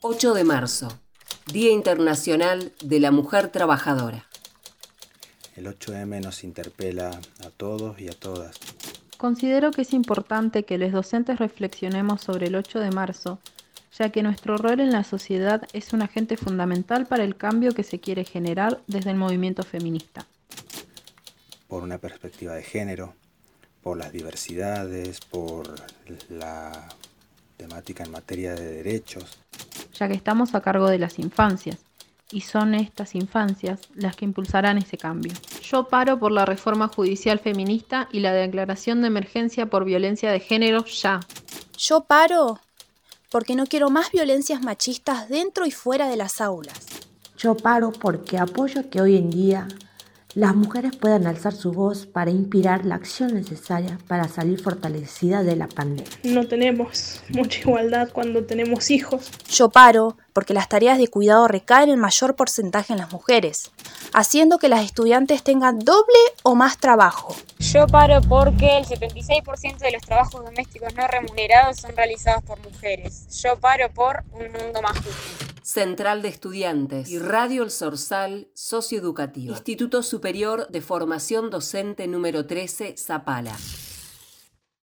8 de marzo, Día Internacional de la Mujer Trabajadora. El 8M nos interpela a todos y a todas. Considero que es importante que los docentes reflexionemos sobre el 8 de marzo, ya que nuestro rol en la sociedad es un agente fundamental para el cambio que se quiere generar desde el movimiento feminista. Por una perspectiva de género, por las diversidades, por la temática en materia de derechos. Ya que estamos a cargo de las infancias, y son estas infancias las que impulsarán ese cambio. Yo paro por la reforma judicial feminista y la declaración de emergencia por violencia de género ya. Yo paro porque no quiero más violencias machistas dentro y fuera de las aulas. Yo paro porque apoyo que hoy en día las mujeres puedan alzar su voz para inspirar la acción necesaria para salir fortalecida de la pandemia. No tenemos mucha igualdad cuando tenemos hijos. Yo paro porque las tareas de cuidado recaen en mayor porcentaje en las mujeres, haciendo que las estudiantes tengan doble o más trabajo. Yo paro porque el 76% de los trabajos domésticos no remunerados son realizados por mujeres. Yo paro por un mundo más justo. Central de Estudiantes y Radio El Sorsal Socioeducativo. Instituto Superior de Formación Docente número 13, Zapala.